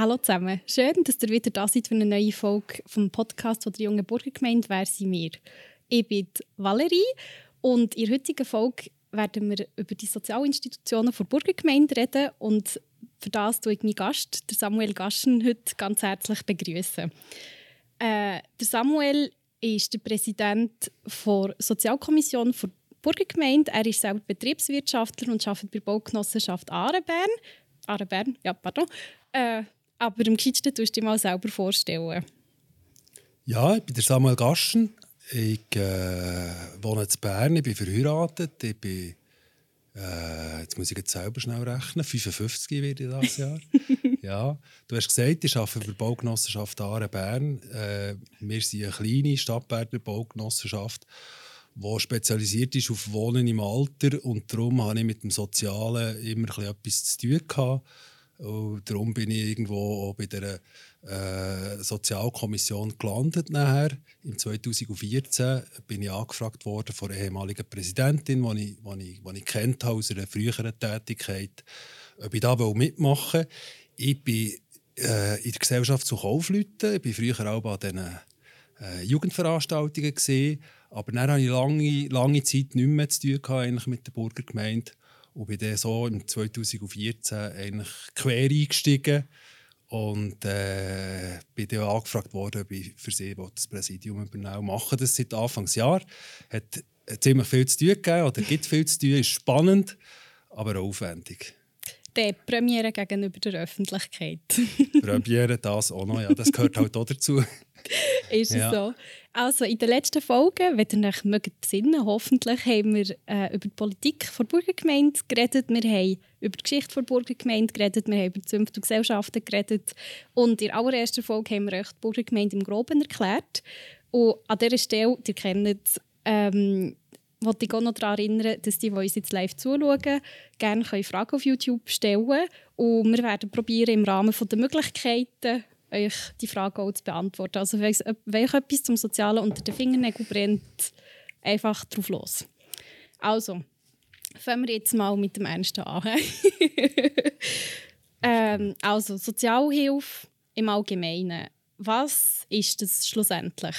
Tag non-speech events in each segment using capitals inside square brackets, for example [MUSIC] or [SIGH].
Hallo zusammen. Schön, dass ihr wieder da seid für eine neue Folge vom Podcast von der jungen Burgergemeinde «Wer sind wir?». Ich bin Valerie und in der heutigen Folge werden wir über die Sozialinstitutionen der Burgergemeinde reden und für das tue ich meinen Gast, Samuel Gaschen, heute ganz herzlich begrüßen. Äh, Samuel ist der Präsident der Sozialkommission der Burgergemeinde. Er ist selber Betriebswirtschaftler und arbeitet bei der Baugenossenschaft Arenbern. Arenbern, ja, pardon. Äh, aber am gescheitsten tust du dir mal selber vorstellen. Ja, ich bin der Samuel Gaschen. Ich äh, wohne in Bern, ich bin verheiratet. Ich bin, äh, jetzt muss ich jetzt selber schnell rechnen, 55 werde ich dieses Jahr. [LAUGHS] ja. Du hast gesagt, ich arbeite für die Baugenossenschaft Aare Bern. Äh, wir sind eine kleine Stadtberner Baugenossenschaft, die spezialisiert ist auf Wohnen im Alter. Und darum habe ich mit dem Sozialen immer etwas zu tun gehabt. Und darum bin ich irgendwo auch bei der äh, Sozialkommission gelandet. Nachher. Im 2014 bin ich angefragt worden von einer ehemaligen Präsidentin, die ich, die ich, die ich kennt aus einer früheren Tätigkeit, ob ich da mitmachen will. Ich bin äh, in der Gesellschaft zu Kaufleuten. Ich war früher auch bei diesen äh, Jugendveranstaltungen. Gewesen. Aber dann hatte ich lange, lange Zeit nicht mehr zu tun gehabt, mit der Burgergemeinde. Und bin dann so im 2014 eigentlich quer eingestiegen und äh, bin dann angefragt worden, ob ich für sie das Präsidium übernehmen mache das seit Anfangsjahr. Hat ziemlich viel zu tun gegeben, oder gibt viel zu tun, ist spannend, aber auch aufwendig. Die Premiere gegenüber der Öffentlichkeit. Premiere, das auch noch, ja, das gehört halt auch dazu. [LAUGHS] ist es ja. so. Also in der letzten Folge, wenn ihr euch mögt besinnen, hoffentlich haben wir äh, über die Politik der Burgergemeinde geredet, wir haben über die Geschichte der Burgergemeinde geredet, wir haben über die Zünfte und Gesellschaften geredet und in der allerersten Folge haben wir euch die Burgergemeinde im Groben erklärt. Und an dieser Stelle, ihr kennt ähm, wollte ich auch noch daran erinnern, dass die, die uns jetzt live zuschauen, gerne Fragen auf YouTube stellen können. Und wir werden probieren, im Rahmen der Möglichkeiten euch die Frage auch zu beantworten. Also wenn euch etwas zum Sozialen unter den Fingernägeln brennt, einfach drauf los. Also, fangen wir jetzt mal mit dem Ernsten an. [LAUGHS] ähm, also, Sozialhilfe im Allgemeinen. Was ist das schlussendlich?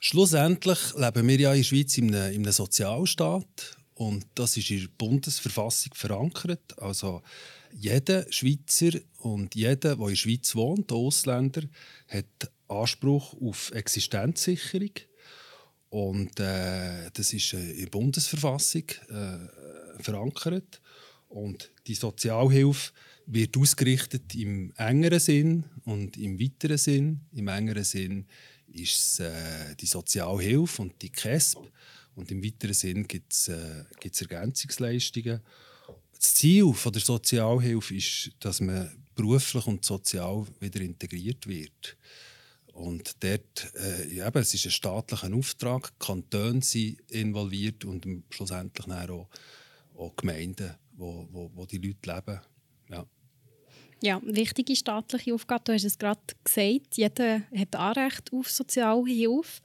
Schlussendlich leben wir ja in der Schweiz in einem, in einem Sozialstaat und das ist in der Bundesverfassung verankert. Also jeder Schweizer und jeder, der in der Schweiz wohnt, der Ausländer, hat Anspruch auf Existenzsicherung. Und äh, das ist äh, in der Bundesverfassung äh, verankert. Und die Sozialhilfe wird ausgerichtet im engeren Sinn und im weiteren Sinn. Im engeren Sinn ist es äh, die Sozialhilfe und die KESB. Und im weiteren Sinn gibt es äh, Ergänzungsleistungen das Ziel von der Sozialhilfe ist, dass man beruflich und sozial wieder integriert wird. Und dort, äh, eben, es ist ein staatlicher Auftrag, Kantone sind involviert und schlussendlich auch, auch Gemeinden, wo, wo, wo die Leute leben. Ja. Ja, wichtige staatliche Aufgabe. Du hast es gerade gesagt, jeder hat Anrecht auf Sozialhilfe.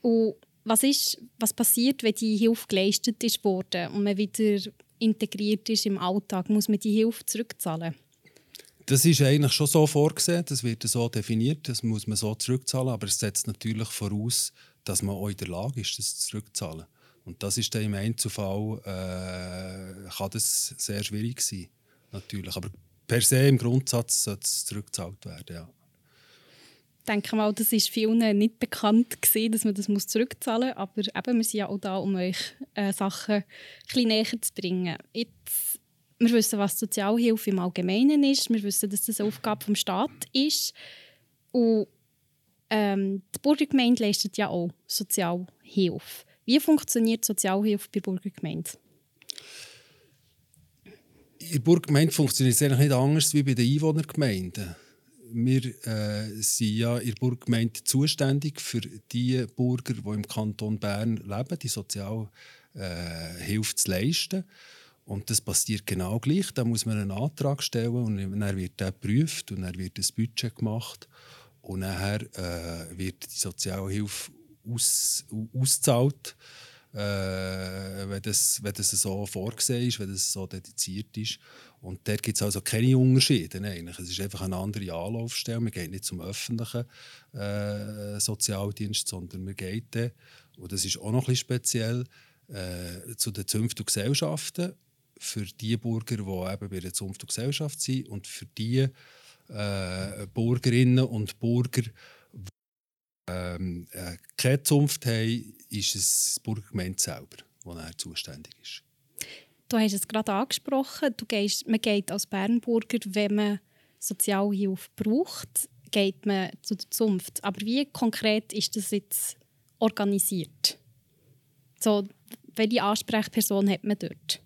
Und was, ist, was passiert, wenn die Hilfe geleistet ist worden und man wieder integriert ist im Alltag, muss man die Hilfe zurückzahlen? Das ist eigentlich schon so vorgesehen, das wird so definiert, das muss man so zurückzahlen, aber es setzt natürlich voraus, dass man auch in der Lage ist, das zurückzuzahlen. Und das ist dann im Einzelfall, äh, kann das sehr schwierig sein, natürlich. Aber per se im Grundsatz sollte es zurückgezahlt werden, ja denke mal, das ist vielen nicht bekannt gewesen, dass man das zurückzahlen muss. Aber eben, wir sind ja auch da, um euch äh, Sachen bisschen näher zu bringen. Jetzt, wir wissen, was Sozialhilfe im Allgemeinen ist. Wir wissen, dass das eine Aufgabe des Staates ist. Und ähm, die Burgergemeinde leistet ja auch Sozialhilfe. Wie funktioniert Sozialhilfe bei Burgergemeinde? In der Burgergemeinde funktioniert es eigentlich nicht anders als bei den Einwohnergemeinden wir äh, sind ja in der Burggemeinde zuständig für die Bürger, die im Kanton Bern leben, die Sozialhilfe äh, zu leisten. Und das passiert genau gleich. Da muss man einen Antrag stellen und dann wird der geprüft und dann wird das Budget gemacht und nachher äh, wird die Sozialhilfe aus, ausgezahlt. Äh, wenn, das, wenn das so vorgesehen ist, wenn das so dediziert ist. Und dort gibt es also keine Unterschiede. Eigentlich. Es ist einfach eine andere Anlaufstelle. Man geht nicht zum öffentlichen äh, Sozialdienst, sondern man geht dann, und das ist auch noch bisschen speziell, äh, zu den Zünften und Gesellschaften für die Bürger, die eben bei der Zunft und Gesellschaft sind und für die äh, Bürgerinnen und Bürger, die ähm, äh, keine Zunft haben, ist es die Burgergemeinde selber, die zuständig ist. Du hast es gerade angesprochen, du gehst, man geht als Bernburger, wenn man Sozialhilfe braucht, geht man zu der Zunft. Aber wie konkret ist das jetzt organisiert? So, welche Ansprechperson hat man dort?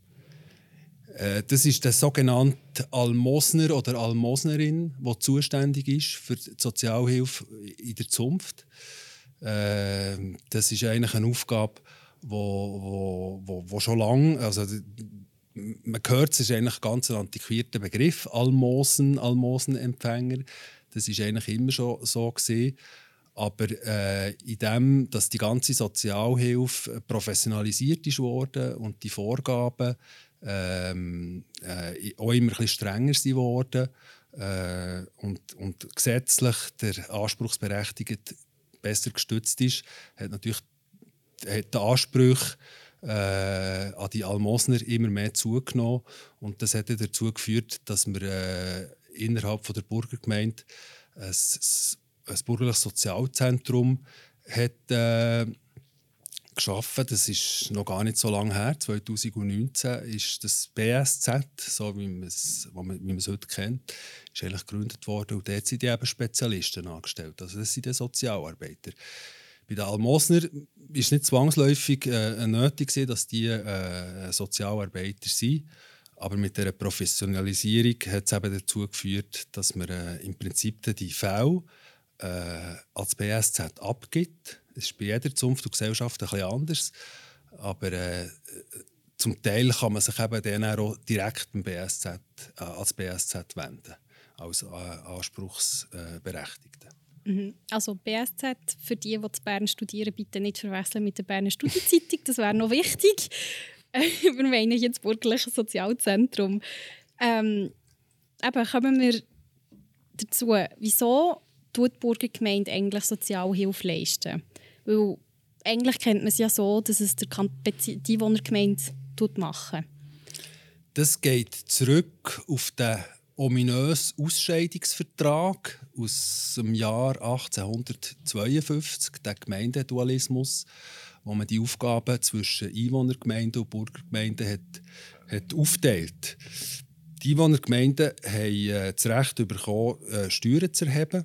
Äh, das ist der sogenannte Almosner oder Almosnerin, die zuständig ist für die Sozialhilfe in der Zunft. Äh, das ist eigentlich eine Aufgabe, wo, wo, wo, wo schon lange, also man hört, es ist eigentlich ein ganz antiquierter Begriff, Almosen, Almosenempfänger. Das ist eigentlich immer schon so gesehen. Aber äh, in dem, dass die ganze Sozialhilfe professionalisiert ist worden und die Vorgaben ähm, äh, auch immer ein bisschen strenger geworden äh, und, und gesetzlich der Anspruchsberechtigte besser gestützt ist, hat natürlich hat der Anspruch äh, an die Almosner immer mehr zugenommen. Und das hat dazu geführt, dass wir äh, innerhalb von der Burgergemeinde ein, ein bürgerliches Sozialzentrum hat, äh, geschaffen. Das ist noch gar nicht so lange her. 2019 ist das BSZ, so wie man es, wie man es heute kennt, ist eigentlich gegründet worden. Und dort sind die eben Spezialisten angestellt. Also das sind die Sozialarbeiter. Bei den Almosner es nicht zwangsläufig äh, nötig, dass die äh, Sozialarbeiter sind. Aber mit der Professionalisierung hat es eben dazu geführt, dass man äh, im Prinzip die Fälle äh, als BSZ abgibt ist bei jeder Zunft und Gesellschaft bisschen anders. Aber äh, zum Teil kann man sich eben dann auch direkt beim BSZ, äh, als BSZ wenden, als äh, Anspruchsberechtigte. Mhm. Also BSZ, für die, die zu Bern studieren, bitte nicht verwechseln mit der Berner Studienzeitung, das wäre noch wichtig. [LAUGHS] wir meinen jetzt bürgerliche Sozialzentrum. Ähm, eben, kommen wir dazu, wieso tut die Burgergemeinde eigentlich Sozialhilfe leisten? Weil eigentlich kennt man es ja so, dass es der die Einwohnergemeinde machen. Das geht zurück auf den ominösen Ausscheidungsvertrag aus dem Jahr 1852, den Gemeindedualismus, wo man die Aufgaben zwischen Einwohnergemeinden und Bürgergemeinden hat, hat aufteilt. Die Einwohnergemeinden haben äh, das Recht bekommen, äh, Steuern zu erheben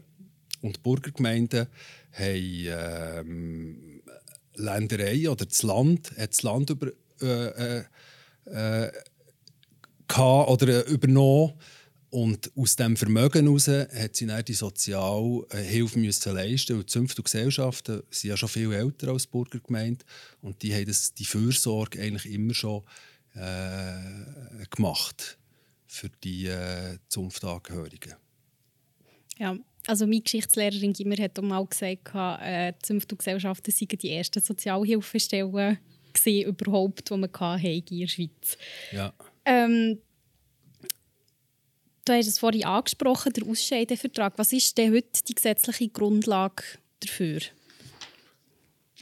und die Bürgergemeinden haben ähm, Länderei oder das Land hat das Land über, äh, äh, äh oder äh, übernommen. Und aus diesem Vermögen heraus hat sie dann die Sozialhilfe müssen leisten. Und Zünfte und Gesellschaften sind ja schon viel älter als Burgergemeinde und die haben das, die Fürsorge eigentlich immer schon äh, gemacht für die äh, Zunftangehörigen. Ja, also meine Geschichtslehrerin Gimmer hat auch mal gesagt, äh, die Zünftgesellschaften seien die ersten Sozialhilfestellen gewesen, überhaupt, die wir in der Schweiz. Ja. Ähm, du hast es vorhin angesprochen, der Ausscheidevertrag. Was ist denn heute die gesetzliche Grundlage dafür?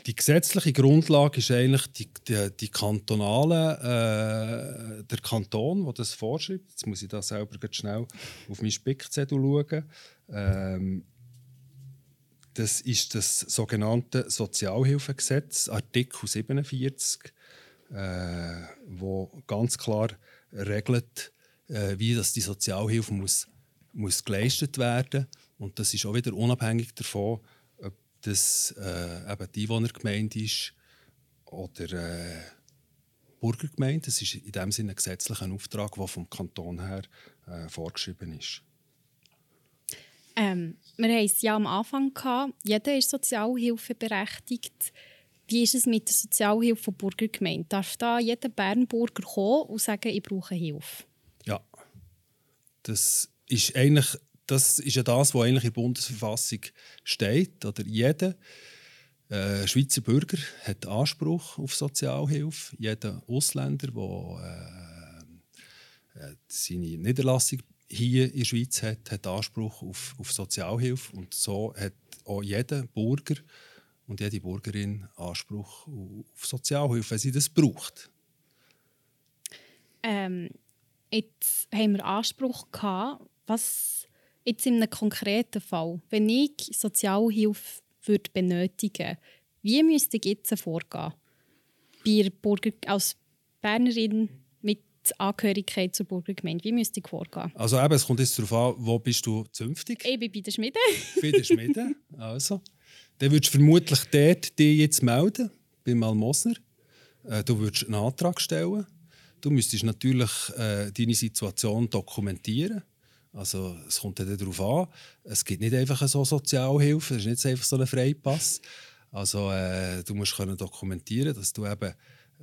Die gesetzliche Grundlage ist eigentlich die, die, die kantonale, äh, der Kanton, der das vorschreibt. Jetzt muss ich da selber schnell auf meinen Spickzettel schauen. Ähm, das ist das sogenannte Sozialhilfegesetz, Artikel 47, äh, wo ganz klar regelt, äh, wie das die Sozialhilfe muss, muss geleistet werden und das ist auch wieder unabhängig davon, ob das äh, eben die Einwohnergemeinde ist oder äh, Bürgergemeinde. Das ist in dem Sinne ein gesetzlicher Auftrag, der vom Kanton her äh, vorgeschrieben ist. Ähm, wir hatten es ja am Anfang. Gehabt. Jeder ist sozialhilfeberechtigt. Wie ist es mit der Sozialhilfe von Burgergemeinde? Darf da jeder Bernburger kommen und sagen, ich brauche Hilfe? Ja. Das ist eigentlich das ist ja das, was eigentlich in der Bundesverfassung steht. Oder jeder Äh, Schweizer Bürger hat Anspruch auf Sozialhilfe. Jeder Ausländer, der äh, äh, seine Niederlassung hier in der Schweiz hat, hat Anspruch auf, auf Sozialhilfe. Und so hat auch jeder Bürger und jede Bürgerin Anspruch auf Sozialhilfe, wenn sie das braucht. Ähm, jetzt haben wir Anspruch gehabt, was jetzt in einem konkreten Fall, wenn ich Sozialhilfe würde benötigen wie müsste ich jetzt vorgehen? Bei Burger, als Bernerin mit Angehörigkeit zur Burgergemeinde, wie müsste ich vorgehen? Also eben, es kommt jetzt darauf an, wo bist du zünftig? Ich bin bei der Schmiede. [LAUGHS] bei der Schmiede, also. Dann würdest du vermutlich dort dich jetzt melden, beim Almosner. Äh, du würdest einen Antrag stellen. Du müsstest natürlich äh, deine Situation dokumentieren. Also es kommt dann darauf an, es gibt nicht einfach so Sozialhilfe, es ist nicht einfach so ein Freipass. Also äh, du musst können dokumentieren, dass du eben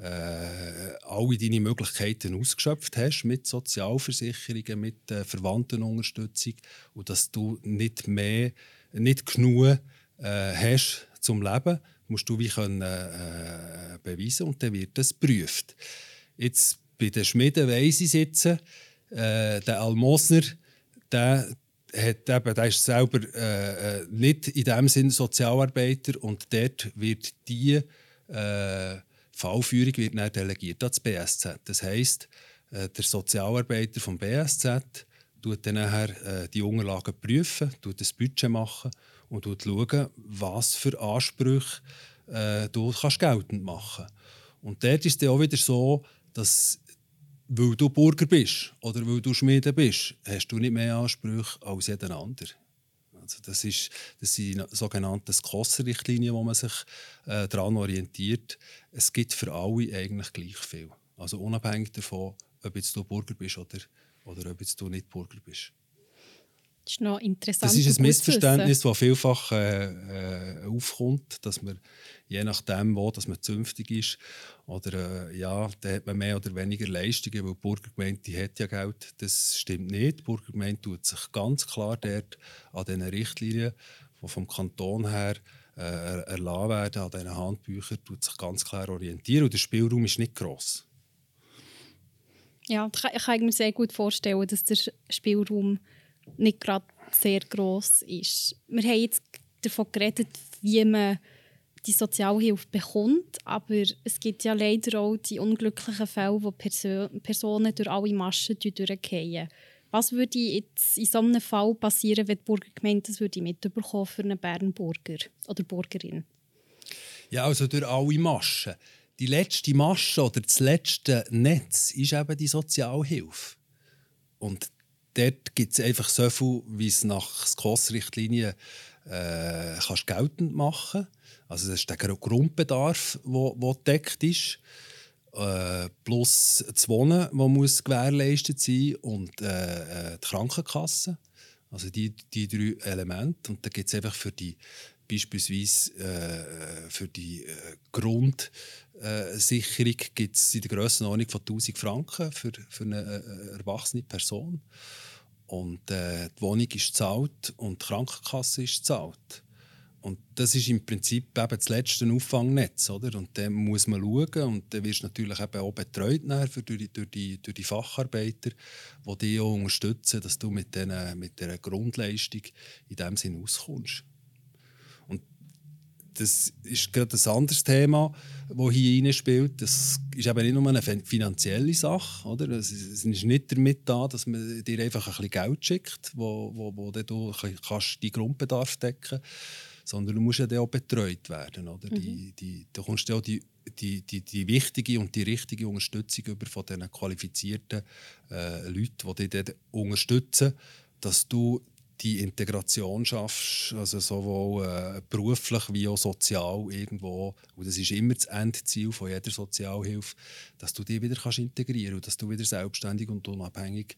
äh, alle deine Möglichkeiten ausgeschöpft hast mit Sozialversicherungen, mit äh, Verwandtenunterstützung und dass du nicht mehr, nicht genug äh, hast zum Leben, musst du wie können äh, beweisen und dann wird das geprüft. Jetzt bei den Schmieden weiss ich sitzen, äh, der Almosner der, hat eben, der ist selber äh, äh, nicht in dem Sinne Sozialarbeiter und dort wird die äh, Fallführung wird dann delegiert ans BSZ. Das heisst, äh, der Sozialarbeiter vom BSZ tut dann nachher äh, die Unterlagen prüfen, tut das Budget machen und schauen, was für Ansprüche äh, du kannst geltend machen. Und dort ist es auch wieder so, dass weil du Bürger bist oder weil du Schmiede bist, hast du nicht mehr Ansprüche als jeder andere. Also das, ist, das sind sogenannte SCOS-Richtlinien, wo man sich äh, daran orientiert. Es gibt für alle eigentlich gleich viel. Also unabhängig davon, ob jetzt du Bürger bist oder, oder ob jetzt du nicht Bürger bist. Das ist noch interessant. Das ist ein Missverständnis, das vielfach äh, äh, aufkommt, dass man je nachdem, wo dass man zünftig ist, oder äh, ja, da hat man mehr oder weniger Leistungen, weil die Burgergemeinde hat ja Geld. Das stimmt nicht. Die Burgergemeinde tut sich ganz klar dort an diesen Richtlinien, die vom Kanton her äh, erlassen werden, an diesen Handbüchern, tut sich ganz klar orientieren und der Spielraum ist nicht gross. Ja, ich kann mir sehr gut vorstellen, dass der Spielraum nicht gerade sehr groß ist. Wir haben jetzt davon geredet, wie man die Sozialhilfe bekommt, aber es gibt ja leider auch die unglücklichen Fälle, wo Perso Personen durch alle Maschen durchgehen. Was würde jetzt in so einem Fall passieren, wenn die Burgergemeinde das würde mitbekommen für einen Bernburger oder Burgerin? Ja, also durch alle Maschen. Die letzte Masche oder das letzte Netz ist eben die Sozialhilfe. Und dort gibt es einfach so viel, wie es nach SKOS-Richtlinien äh, geltend machen Also das ist der Grundbedarf, der gedeckt ist. Äh, plus das Wohnen, das muss gewährleistet sein und äh, äh, die Krankenkasse. Also die, die drei Elemente. Und da gibt es einfach für die beispielsweise äh, für die äh, Grundsicherung gibt es in der Grössenordnung von 1000 Franken für, für eine äh, erwachsene Person. Und äh, die Wohnung ist gezahlt und die Krankenkasse ist gezahlt. Und das ist im Prinzip eben das letzte Auffangnetz. Oder? Und dann muss man schauen und dann wirst du natürlich eben auch betreut durch, die, durch, die, durch die Facharbeiter, die dich auch unterstützen, dass du mit, den, mit dieser Grundleistung in diesem Sinne auskommst das ist gerade ein anderes Thema, das hier hineinspielt. Das ist eben nicht nur eine finanzielle Sache. Oder? Es ist nicht damit da, dass man dir einfach ein bisschen Geld schickt, wo, wo, wo du deinen Grundbedarf decken kannst, sondern du musst ja auch betreut werden. Oder? Mhm. Die, die, da kommst du auch die, die, die, die wichtige und die richtige Unterstützung über von diesen qualifizierten äh, Leuten, die dich unterstützen, dass du die Integration schaffst, also sowohl äh, beruflich wie auch sozial irgendwo, und das ist immer das Endziel von jeder Sozialhilfe, dass du dich wieder kannst integrieren und dass du wieder selbstständig und unabhängig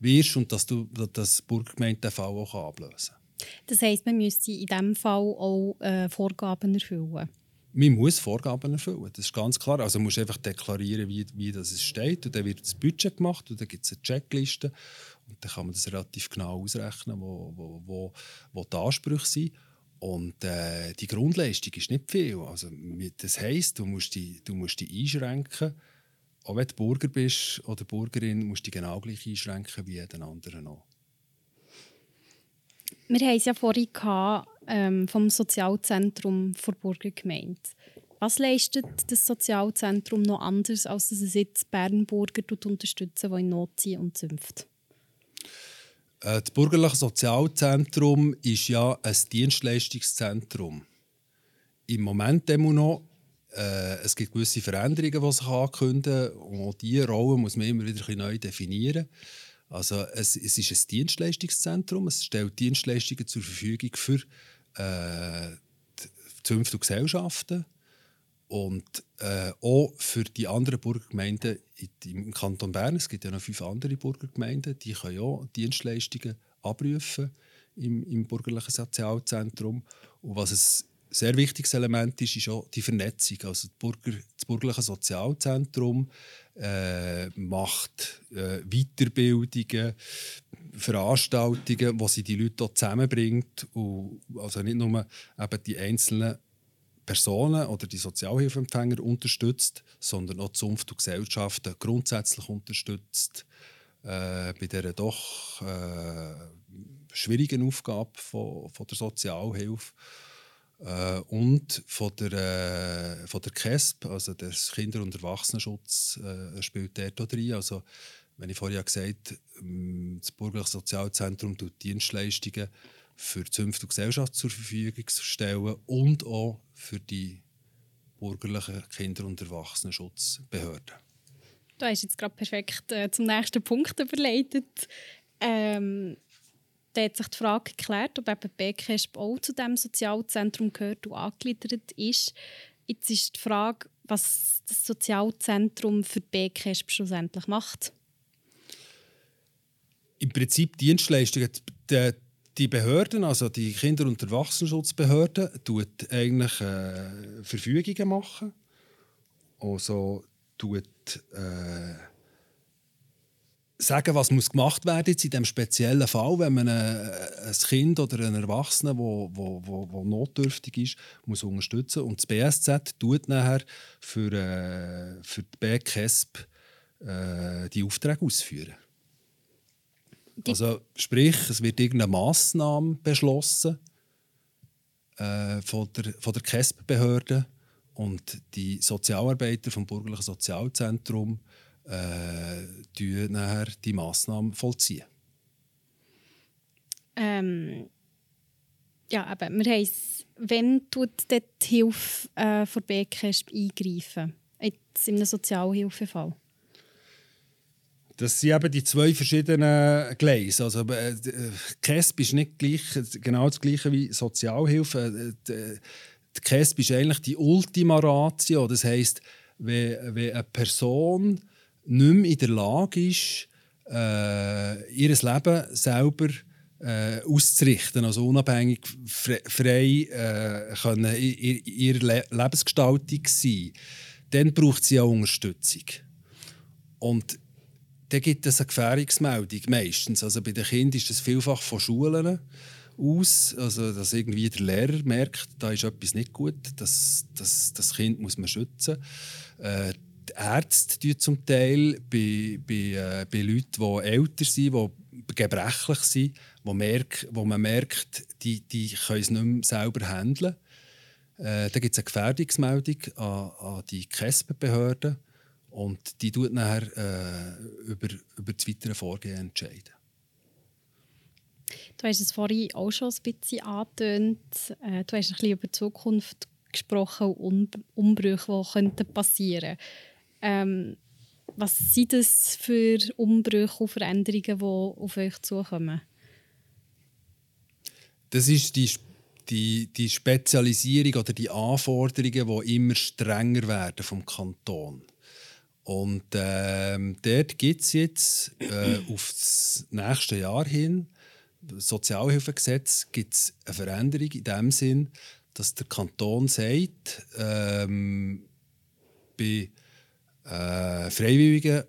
wirst und dass du das Burggemeinde den Fall auch ablösen kann. Das heisst, man müsste in diesem Fall auch äh, Vorgaben erfüllen? Man muss Vorgaben erfüllen, das ist ganz klar. Also man muss einfach deklarieren, wie, wie das steht und dann wird das Budget gemacht und dann gibt es eine Checkliste und dann kann man das relativ genau ausrechnen, wo, wo, wo, wo die Ansprüche sind. Und äh, die Grundleistung ist nicht viel. Also, das heisst, du musst dich, du musst dich einschränken. Auch wenn du Bürger bist oder Bürgerin, musst du dich genau gleich einschränken wie jeden anderen auch. Wir haben es ja vorhin gehabt, ähm, vom Sozialzentrum der Burgergemeinde. Was leistet das Sozialzentrum noch anders, als dass es jetzt Bernburger unterstützen, die in Not sind und zünft? Äh, das bürgerliche Sozialzentrum ist ja ein Dienstleistungszentrum. Im Moment immer noch. Äh, es gibt gewisse Veränderungen, die sich ankündigen. Und diese Rolle muss man immer wieder neu definieren. Also es, es ist ein Dienstleistungszentrum. Es stellt Dienstleistungen zur Verfügung für äh, Zünfte und Gesellschaften und äh, auch für die anderen Burgergemeinden im Kanton Bern, es gibt ja noch fünf andere Burgergemeinden, die können auch Dienstleistungen abrufen im, im bürgerlichen Sozialzentrum. Und was ein sehr wichtiges Element ist, ist auch die Vernetzung. Also das, Burger, das bürgerliche Sozialzentrum äh, macht äh, Weiterbildungen, Veranstaltungen, wo sie die Leute zusammenbringt. Und also nicht nur eben die einzelnen Personen oder die Sozialhilfeempfänger unterstützt, sondern auch Zunft und Gesellschaften grundsätzlich unterstützt äh, bei dieser doch äh, schwierigen Aufgabe von, von der Sozialhilfe äh, und von der, äh, von der KESP, also der Kinder- und Erwachsenenschutz, äh, spielt dort auch rein. Also, wenn ich vorhin gesagt habe, ähm, das Bürgerliche Sozialzentrum tut Dienstleistungen für die Zünfte und Gesellschaft zur Verfügung stellen und auch für die bürgerlichen Kinder- und Erwachsenenschutzbehörden. Du hast jetzt gerade perfekt äh, zum nächsten Punkt überleitet. Ähm, da hat sich die Frage geklärt, ob eben BKSP auch zu dem Sozialzentrum gehört und angegliedert ist. Jetzt ist die Frage, was das Sozialzentrum für BKSP schlussendlich macht. Im Prinzip Dienstleistungen. Die, die Behörden, also die Kinder- und Erwachsenenschutzbehörde, tut eigentlich äh, Verfügungen machen. Also tut äh, sagen, was muss gemacht werden jetzt in diesem speziellen Fall, wenn man ein, ein Kind oder einen Erwachsenen, wo, wo, wo, wo notdürftig ist, muss unterstützen. Und das BSZ tut nachher für, äh, für die BKESP äh, die Aufträge ausführen. Also sprich, es wird irgendeine Massnahme beschlossen äh, von der, von der KESB-Behörde und die Sozialarbeiter vom Bürgerlichen Sozialzentrum äh, nachher die Massnahme vollziehen. Ähm, ja, aber wir haben wenn tut die Hilfe äh, von BKESB eingreifen? Jetzt in einem Sozialhilfefall? Das sind eben die zwei verschiedenen Gleise. Also, äh, KESB ist nicht gleich, genau das gleiche wie Sozialhilfe. Äh, die KESB ist eigentlich die Ultima Ratio. Das heisst, wenn, wenn eine Person nicht mehr in der Lage ist, äh, ihr Leben selber äh, auszurichten, also unabhängig, frei äh, können in ihrer Le Lebensgestaltung sein, dann braucht sie auch Unterstützung. Und dann gibt es eine Gefährdungsmeldung meistens. Also bei den Kindern ist das vielfach von Schulen aus, also dass irgendwie der Lehrer merkt, da ist etwas nicht gut, das, das, das Kind muss man schützen. Äh, Ärzte tun zum Teil bei, bei, äh, bei Leuten, die älter sind, die gebrechlich sind, wo, merk, wo man merkt, die, die können es nicht mehr selber handeln. Äh, da gibt es eine Gefährdungsmeldung an, an die KESB-Behörden und die tut nachher äh, über, über das weitere Vorgehen entscheiden. Du hast es vorhin auch schon ein bisschen angetönt. Äh, du hast ein bisschen über die Zukunft gesprochen und Umbrüche, die passieren könnten. Ähm, was sind das für Umbrüche und Veränderungen, die auf euch zukommen? Das ist die, die, die Spezialisierung oder die Anforderungen, die immer strenger werden vom Kanton. Und ähm, dort gibt es jetzt äh, auf das nächste Jahr hin, Sozialhilfegesetz, gibt es eine Veränderung in dem Sinn, dass der Kanton sagt, ähm, bei äh, freiwilligen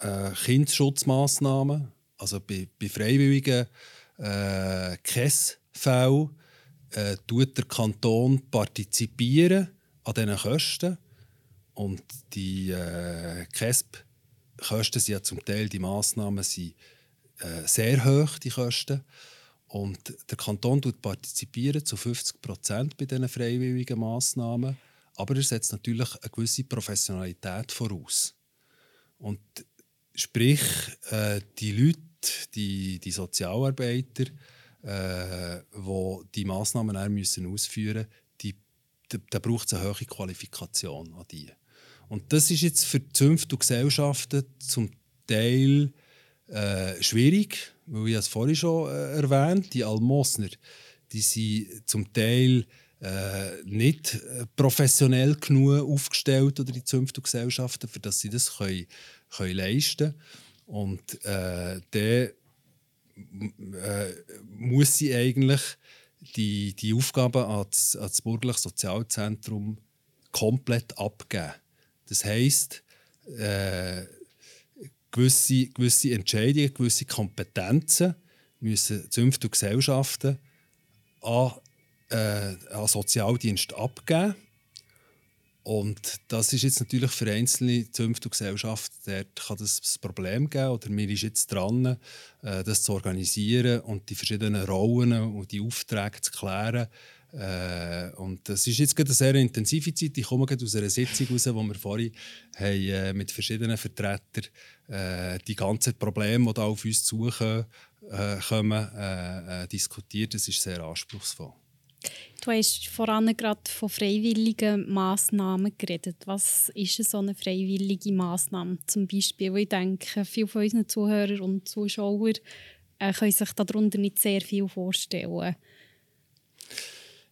äh, Kindschutzmaßnahmen, also bei, bei freiwilligen äh, KES-Fällen, äh, tut der Kanton partizipieren an diesen Kosten. Und die äh, KESP-Kosten sind ja zum Teil, die Massnahmen sind äh, sehr hoch, die Kosten. Und der Kanton tut partizipieren zu 50 Prozent bei diesen freiwilligen Massnahmen. Aber er setzt natürlich eine gewisse Professionalität voraus. Und sprich, äh, die Leute, die, die Sozialarbeiter, äh, die die Massnahmen müssen ausführen müssen, da braucht es eine hohe Qualifikation an die. Und das ist jetzt für Zünfte und Gesellschaften zum Teil äh, schwierig, weil ich es vorhin schon äh, erwähnt die Almosner, die sind zum Teil äh, nicht äh, professionell genug aufgestellt oder die Zünfte und Gesellschaften, für dass sie das können, können leisten können. Und äh, dann äh, muss sie eigentlich die, die Aufgaben an das, an bürgerliche Sozialzentrum komplett abgeben. Das heisst, äh, gewisse, gewisse Entscheidungen, gewisse Kompetenzen müssen Zünfte und Gesellschaften an, äh, an Sozialdienst abgeben. Und das ist jetzt natürlich für einzelne Zünfte und Gesellschaften, dort kann das ein Problem geben. Oder mir ist jetzt dran, äh, das zu organisieren und die verschiedenen Rollen und die Aufträge zu klären. Äh, und das ist jetzt eine sehr intensive Zeit. Ich komme aus einer Sitzung raus, wo wir vorhin haben, äh, mit verschiedenen Vertretern die ganzen Probleme, die da auf uns zukommen, kommen, diskutiert. Das ist sehr anspruchsvoll. Du hast voran gerade von freiwilligen Massnahmen geredet. Was ist so eine freiwillige Massnahme zum Beispiel? Ich denke, viele von unseren Zuhörern und Zuschauern äh, können sich darunter nicht sehr viel vorstellen.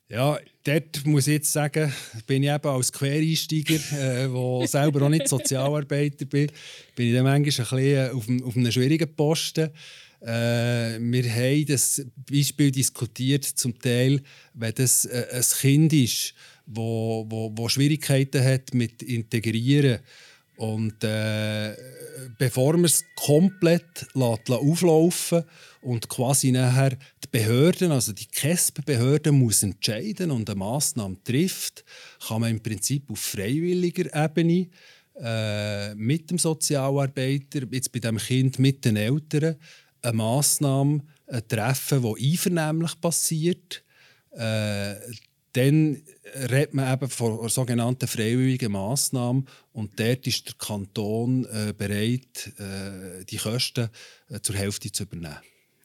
Ja, dort muss ich jetzt sagen, bin ich eben als Quereinsteiger, äh, [LAUGHS] selber auch nicht Sozialarbeiter bin, bin ich dann manchmal ein bisschen einem, auf einem schwierigen Posten. Äh, wir haben das Beispiel diskutiert, zum Teil, wenn das äh, ein Kind ist, wo, wo, wo Schwierigkeiten hat mit Integrieren. Und äh, bevor man es komplett lässt, auflaufen und quasi nachher die Behörden, also die KESB-Behörde muss entscheiden und eine Massnahme trifft, kann man im Prinzip auf freiwilliger Ebene äh, mit dem Sozialarbeiter, jetzt bei dem Kind mit den Eltern, eine Massnahme äh, treffen, die einvernehmlich passiert. Äh, dann redet man eben von einer sogenannten freiwilligen Massnahme und dort ist der Kanton äh, bereit, äh, die Kosten äh, zur Hälfte zu übernehmen.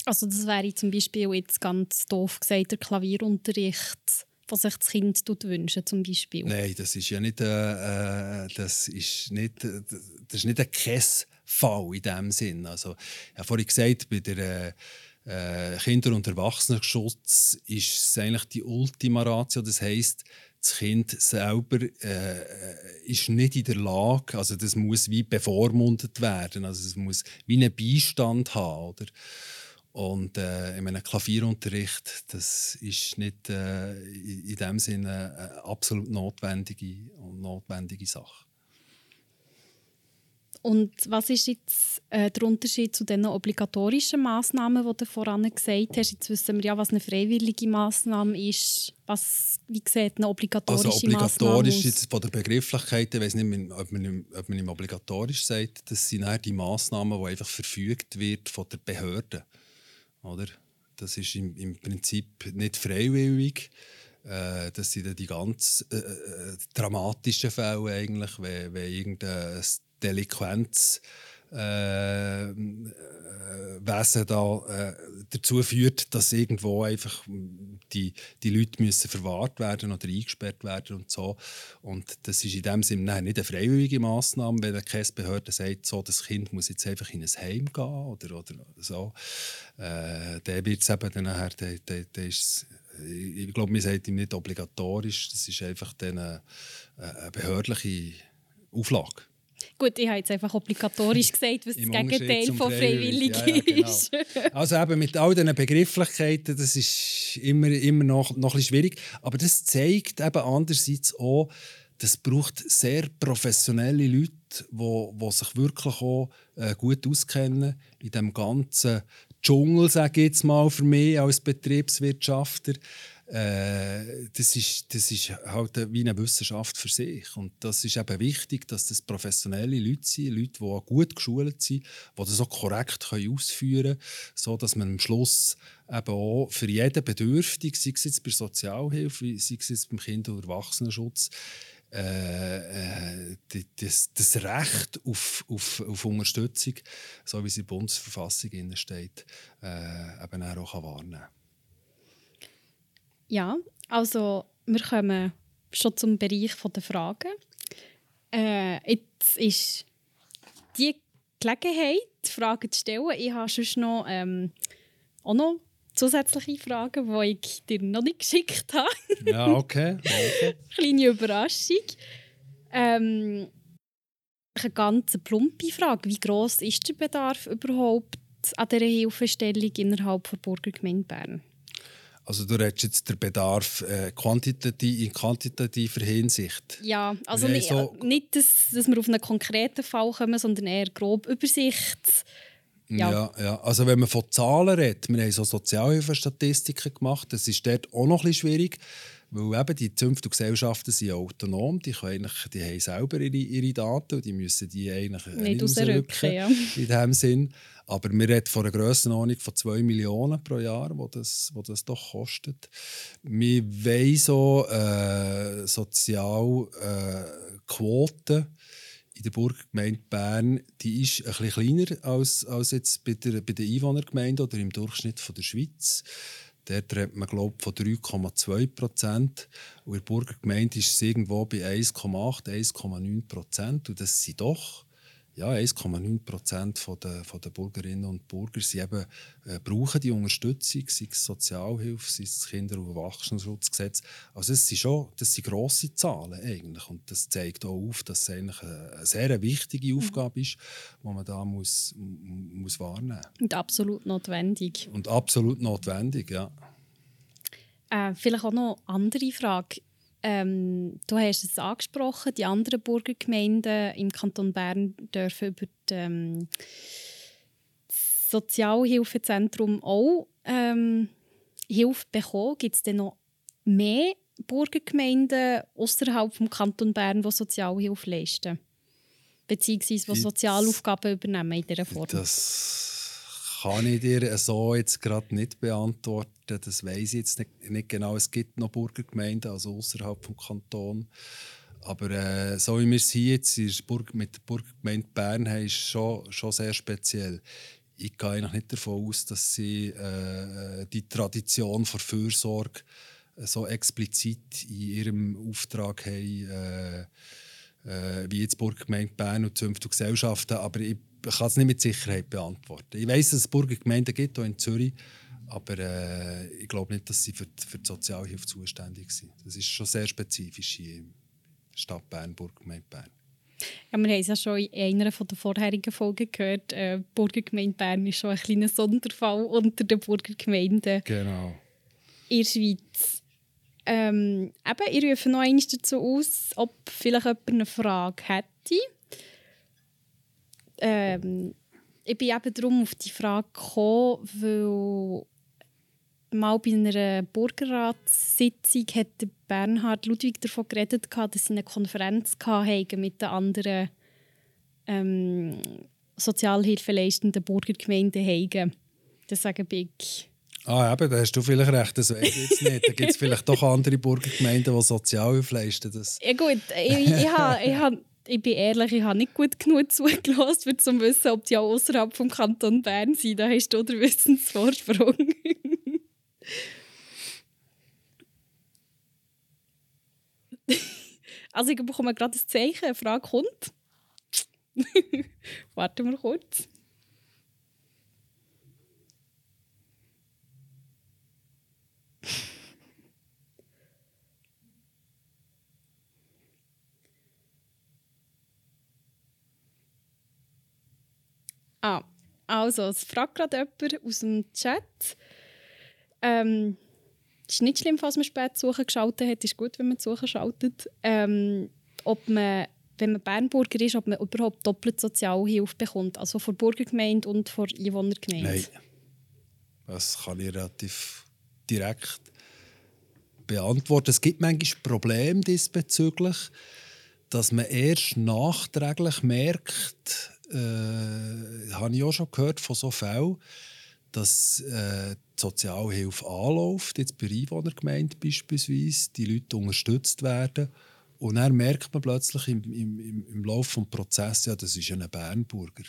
Also das wäre zum Beispiel jetzt ganz doof gesagt der Klavierunterricht, was sich das Kind wünschen zum Beispiel. Nein, das ist ja nicht, äh, äh das ist nicht, das ist nicht ein Kessfall in dem Sinn. Also ich habe vorhin gesagt, bei der äh, Kinder- und Erwachsenenschutz ist es eigentlich die Ultima Ratio. Das heißt, das Kind selber äh, ist nicht in der Lage, also das muss wie bevormundet werden, also es muss wie einen Beistand haben, oder? Und äh, in einem Klavierunterricht, das ist nicht äh, in dem Sinne eine absolut notwendige notwendige Sache. Und was ist jetzt äh, der Unterschied zu den obligatorischen Massnahmen, die du voran gesagt hast? Jetzt wissen wir ja, was eine freiwillige Massnahme ist. Was, wie sieht eine obligatorische also obligatorisch jetzt von der Begrifflichkeit, ich weiß nicht, ob man, ob man im obligatorisch sagt, das sind die Massnahmen, die einfach verfügt wird von der Behörde. Oder? Das ist im, im Prinzip nicht freiwillig. Äh, das sind die ganz äh, äh dramatischen Fälle eigentlich, wenn, wenn irgendein Delinquenz äh, Wesen da äh, dazu führt, dass irgendwo einfach die, die Leute müssen verwahrt werden oder eingesperrt werden und so. Und das ist in dem Sinne nicht eine freiwillige Maßnahme, wenn eine Käsebehörde sagt, so, das Kind muss jetzt einfach in ein Heim gehen oder, oder so. Äh, dann wird es eben nachher, dann, dann, dann ich glaube, man sagt ihm nicht obligatorisch, das ist einfach dann eine, eine behördliche Auflage. Gut, ich habe jetzt einfach obligatorisch gesagt, was das Gegenteil von freiwillig ja, ja, genau. ist. [LAUGHS] also eben mit all diesen Begrifflichkeiten, das ist immer, immer noch, noch ein bisschen schwierig. Aber das zeigt eben andererseits auch, das braucht sehr professionelle Leute, die, die sich wirklich auch äh, gut auskennen in dem ganzen Dschungel, sage ich jetzt mal für mich als Betriebswirtschafter. Äh, das, ist, das ist halt wie eine Wissenschaft für sich. Und das ist eben wichtig, dass das professionelle Leute sind, Leute, die gut geschult sind, die das auch korrekt können ausführen können, sodass man am Schluss eben auch für jeden Bedürftig, sei es jetzt bei Sozialhilfe, sei es jetzt beim Kinder- und Erwachsenenschutz, äh, äh, das, das, Recht auf, auf, auf, Unterstützung, so wie es in der Bundesverfassung steht, äh, eben auch wahrnehmen kann. Ja, also wir kommen schon zum Bereich der Fragen. Äh, jetzt ist die Gelegenheit, Fragen zu stellen. Ich habe sonst noch, ähm, auch noch zusätzliche Fragen, die ich dir noch nicht geschickt habe. ja, okay. [LAUGHS] okay. Kleine Überraschung. Ähm, eine ganz plumpe Frage. Wie groß ist der Bedarf überhaupt an dieser Hilfestellung innerhalb der Burgergemeinde Bern? Also du redest jetzt den Bedarf äh, quantitativ, in quantitativer Hinsicht. Ja, also nicht, so nicht dass, dass wir auf einen konkreten Fall kommen, sondern eher grob Übersicht. Ja. ja. Ja, also wenn man von Zahlen redet, wir haben so Sozialhilfestatistiken gemacht, das ist dort auch noch ein bisschen schwierig, weil eben die Zünfte Gesellschaften sind autonom, die, können eigentlich, die haben selber ihre, ihre Daten und die müssen die eigentlich nicht rausrücken, ja. in dem Sinn. Aber wir reden von einer Grössenordnung von 2 Millionen pro Jahr, wo das, wo das doch kostet. Wir wollen so äh, Sozialquoten äh, in der Burggemeinde Bern, die ist ein bisschen kleiner als, als jetzt bei der, bei der Einwohnergemeinde oder im Durchschnitt von der Schweiz. Dort redet man glaube von 3,2 Prozent. Und in der Burgergemeinde ist es irgendwo bei 1,8, 1,9 Prozent. Und das sind doch ja, 1,9 Prozent der, der Bürgerinnen und Bürger sie eben, äh, brauchen die Unterstützung, sei es Sozialhilfe, sei es Kinder- und Erwachsenenschutzgesetz. Also das sind schon das sind grosse Zahlen eigentlich und das zeigt auch auf, dass es eigentlich eine, sehr wichtige mhm. Aufgabe ist, die man da muss, muss wahrnehmen muss. Und absolut notwendig. Und absolut notwendig, ja. Äh, vielleicht auch noch eine andere Frage. Ähm, du hast es angesprochen, die anderen Burgergemeinden im Kanton Bern dürfen über das ähm, Sozialhilfezentrum auch ähm, Hilfe bekommen. Gibt es denn noch mehr Burgergemeinden außerhalb des Kanton Bern, die Sozialhilfe leisten? Beziehungsweise die Sozialaufgaben übernehmen in dieser Form? Das kann ich dir so jetzt gerade nicht beantworten. Das weiß ich jetzt nicht, nicht, genau. Es gibt noch Burgergemeinden, also außerhalb vom Kanton. Aber äh, so wie wir es hier jetzt mit der Burgergemeinde Bern haben, ist schon, schon sehr speziell. Ich gehe eigentlich nicht davon aus, dass sie äh, die Tradition der Fürsorge äh, so explizit in ihrem Auftrag haben, äh, äh, wie jetzt Burgergemeinde Bern und zünftige Gesellschaften. Aber ich ich kann es nicht mit Sicherheit beantworten. Ich weiß, dass es Burgergemeinden gibt, auch in Zürich, aber äh, ich glaube nicht, dass sie für die, für die Sozialhilfe zuständig sind. Das ist schon sehr spezifisch hier in der Stadt Bern, Burgergemeinde Bern. Ja, wir haben es ja schon in einer der vorherigen Folgen gehört. Äh, Burgergemeinde Bern ist schon ein kleiner Sonderfall unter den Burgergemeinden genau. in der Schweiz. Ähm, eben, ich rufe noch einmal dazu aus, ob vielleicht jemand eine Frage hätte ähm, ich bin eben darum auf die Frage gekommen, weil mal bei einer Bürgerratssitzung hat Bernhard Ludwig davon geredet, dass sie eine Konferenz hatten mit den anderen ähm, sozialhilfeleistenden Burgergemeinden haben. Das sagen ich. Ah, eben, da hast du vielleicht recht, das weiß ich jetzt nicht. Da gibt es [LAUGHS] vielleicht doch andere Burgergemeinden, die Sozialhilfe leisten. Das. Ja gut, ich, ich, habe, ich habe ich bin ehrlich, ich habe nicht gut genug [LAUGHS] zugelassen, um zu wissen, ob die auch außerhalb des Kanton Bern sind. Da hast du den Wissensvorsprung. Also ich bekomme gerade ein Zeichen, eine Frage kommt. [LAUGHS] Warten wir kurz. Ah, also, es fragt gerade jemand aus dem Chat. Ähm, es ist nicht schlimm, falls man spät Suchen geschaltet hat. Es ist gut, wenn man Suchen schaltet. Ähm, ob man, wenn man Bernburger ist, ob man überhaupt doppelt Sozialhilfe bekommt. Also von Burgergemeinde und von Einwohnergemeinde. Nein. Das kann ich relativ direkt beantworten. Es gibt manchmal Probleme diesbezüglich, dass man erst nachträglich merkt, äh, habe ich auch schon gehört von so Fällen, dass äh, die Sozialhilfe anläuft, jetzt bei Einwohnergemeinde beispielsweise, die Leute unterstützt werden und dann merkt man plötzlich im, im, im Laufe des Prozesses, ja, das ist ein Bernburger.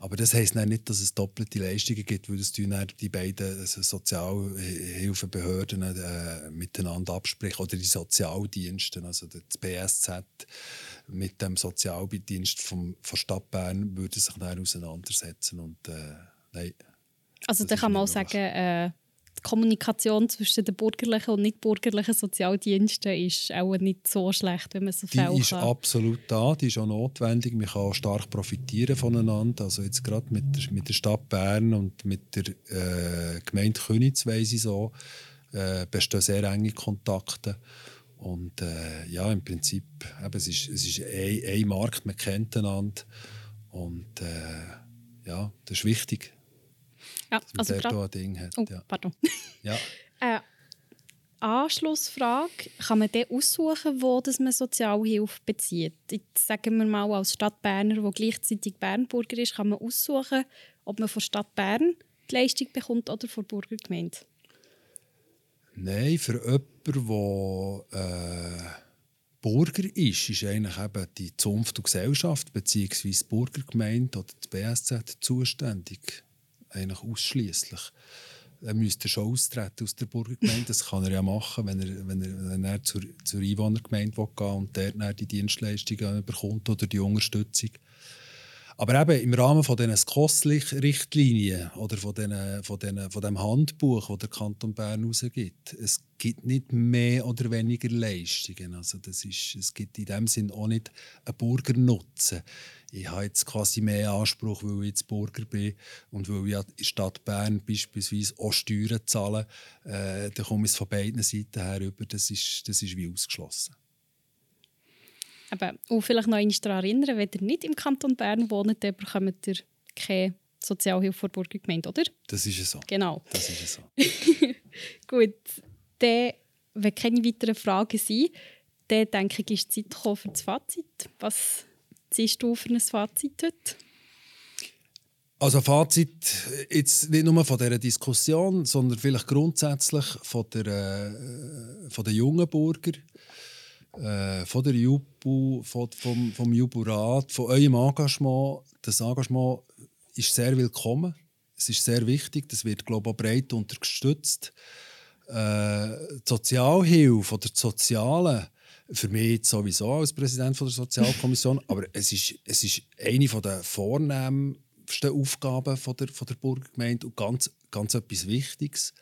Aber das heisst nicht, dass es doppelte Leistungen gibt, weil das die beiden also Sozialhilfebehörden äh, miteinander absprechen oder die Sozialdienste, also das BSZ mit dem Sozialdienst vom, von Stadt Bern würde sich dann auseinandersetzen und äh, nein. Also da kann man auch sagen, äh, die Kommunikation zwischen den bürgerlichen und nicht bürgerlichen Sozialdiensten ist auch nicht so schlecht, wenn man so Fälle Die ist absolut da, die ist auch notwendig. Man kann auch stark profitieren voneinander. Also jetzt gerade mit der, mit der Stadt Bern und mit der äh, Gemeinde Königs, weiss ich so, äh, bestehen sehr enge Kontakte. Und äh, ja, im Prinzip, eben, es ist, es ist ein, ein Markt, man kennt einander. Und äh, ja, das ist wichtig. Ja, also gerade... ein Ding hat. Oh, ja. pardon. Ja. [LAUGHS] äh, Anschlussfrage, kann man dann aussuchen, wo das man Sozialhilfe bezieht? Jetzt sagen wir mal, als Stadt Berner, wo gleichzeitig Bernburger ist, kann man aussuchen, ob man von Stadt Bern die Leistung bekommt oder von der Burgergemeinde? Nein, für jemanden, der äh, Burger ist, ist eigentlich eben die Zunft und Gesellschaft bzw. die Burgergemeinde oder die BSZ zuständig eigentlich ausschließlich. Er müsste schon austreten aus der Burgergemeinde. Das kann er ja machen, wenn er, wenn er, wenn er zur, zur Einwohnergemeinde gehen und dort die Dienstleistungen bekommt oder die Unterstützung. Aber eben im Rahmen von diesen SKOS-Richtlinien oder von, den, von, den, von dem Handbuch, das der Kanton Bern herausgibt, es gibt nicht mehr oder weniger Leistungen. Also das ist, es gibt in dem Sinn auch nicht einen Bürgernutzen. Ich habe jetzt quasi mehr Anspruch, weil ich jetzt Bürger bin und weil ich in der Stadt Bern beispielsweise auch Steuern zahle. Äh, dann komme ich von beiden Seiten her über. Das ist, das ist wie ausgeschlossen. Aber, und vielleicht noch einmal daran erinnern, wenn ihr nicht im Kanton Bern wohnt, dann bekommt ihr keine Sozialhilfe vor Burgergemeinde, oder? Das ist es so. Genau. Das ist es so. [LAUGHS] Gut, dann, wenn keine weiteren Fragen sind, dann denke ich, ist die Zeit gekommen für das Fazit. Was ziehst du für ein Fazit heute? Also Fazit jetzt nicht nur von dieser Diskussion, sondern vielleicht grundsätzlich von der, äh, von den jungen Bürgern äh, von der Jubu, von, vom, vom Juburat, von eurem Engagement. Das Engagement ist sehr willkommen. Es ist sehr wichtig. Das wird global breit unterstützt. Äh, die Sozialhilfe oder die Soziale für mich sowieso als Präsident von der Sozialkommission, [LAUGHS] aber es ist, es ist eine der vornehmsten Aufgaben von der, von der Burgergemeinde und ganz, ganz etwas Wichtiges.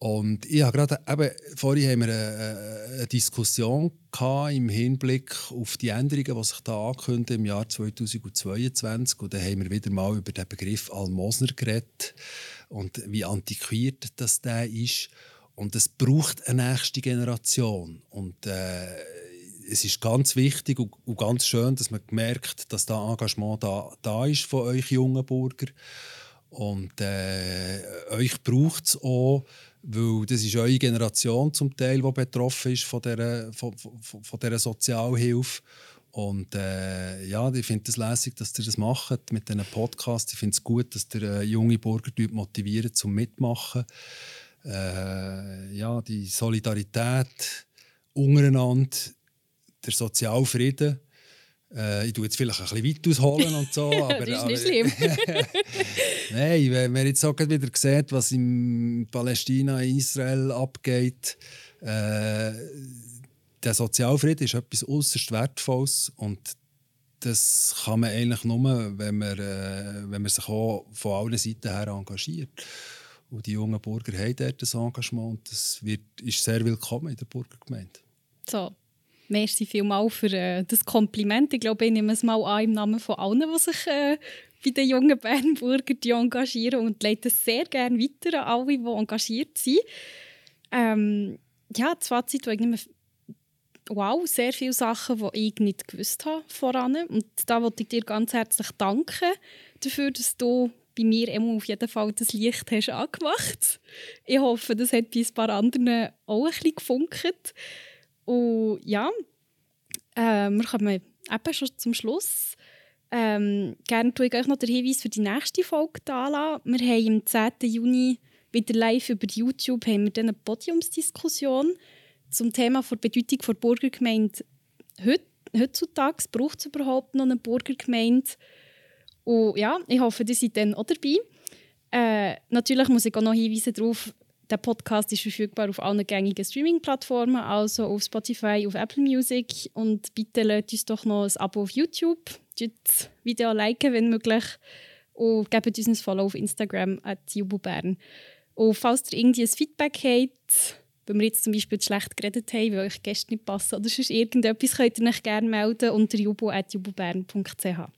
Und ich habe gerade, eben, vorhin haben wir eine, eine Diskussion gehabt im Hinblick auf die Änderungen, die sich da ankündigen im Jahr 2022. Und da haben wir wieder mal über den Begriff Almosner geredet und wie antiquiert das der ist. Und es braucht eine nächste Generation. Und äh, es ist ganz wichtig und, und, ganz schön, dass man merkt, dass da Engagement da, da ist von euch jungen Bürger. Und äh, euch braucht es auch weil das ist eure Generation zum Teil, die betroffen ist von dieser, von, von, von dieser Sozialhilfe. Und äh, ja, ich finde es lässig, dass ihr das macht mit diesen Podcasts. Ich finde es gut, dass ihr äh, junge Bürger motiviert zum Mitmachen. Äh, ja, die Solidarität untereinander, der Sozialfrieden äh, ich tue jetzt vielleicht ein bisschen weit ausholen und so. [LAUGHS] Aber, das ist nicht schlimm. [LAUGHS] Nein, wenn man jetzt auch wieder sieht, was in Palästina, in Israel abgeht, äh, der Sozialfrieden ist etwas äußerst Wertvolles und das kann man eigentlich nur, wenn man, äh, wenn man sich auch von allen Seiten her engagiert. Und die jungen Bürger haben dort das Engagement und das wird, ist sehr willkommen in der Bürgergemeinde. So, Merci vielmals für äh, das Kompliment. Ich glaube, ich nehme es mal an im Namen von allen, die sich äh, bei den jungen Bernburger engagieren und leite es sehr gerne weiter an alle, die engagiert sind. Ähm, ja, das Fazit, wo ich nehme, wow, sehr viele Sachen, die ich nicht gewusst habe voran. Und da wollte ich dir ganz herzlich danken dafür, dass du bei mir immer auf jeden Fall das Licht hast angemacht. Ich hoffe, das hat bei ein paar anderen auch ein bisschen gefunkt. Und ja, äh, wir kommen eben schon zum Schluss. Ähm, gerne tue ich euch noch den Hinweis für die nächste Folge da. Wir haben am 10. Juni wieder live über YouTube haben wir eine Podiumsdiskussion zum Thema der Bedeutung der Burgergemeinde heutzutage. Braucht es überhaupt noch eine Burgergemeinde? Und ja, ich hoffe, ihr seid dann auch dabei. Äh, natürlich muss ich auch noch hinweisen darauf, der Podcast ist verfügbar auf allen gängigen Streaming-Plattformen, also auf Spotify, auf Apple Music. Und bitte lasst uns doch noch ein Abo auf YouTube. Das Video liken, wenn möglich. Und gebt uns ein Follow auf Instagram at Bern. Und falls ihr irgendwie ein Feedback habt, wenn wir jetzt zum Beispiel schlecht geredet haben, weil euch Gäste nicht passen oder sonst irgendetwas, könnt ihr euch gerne melden unter jubo.jubobern.ch.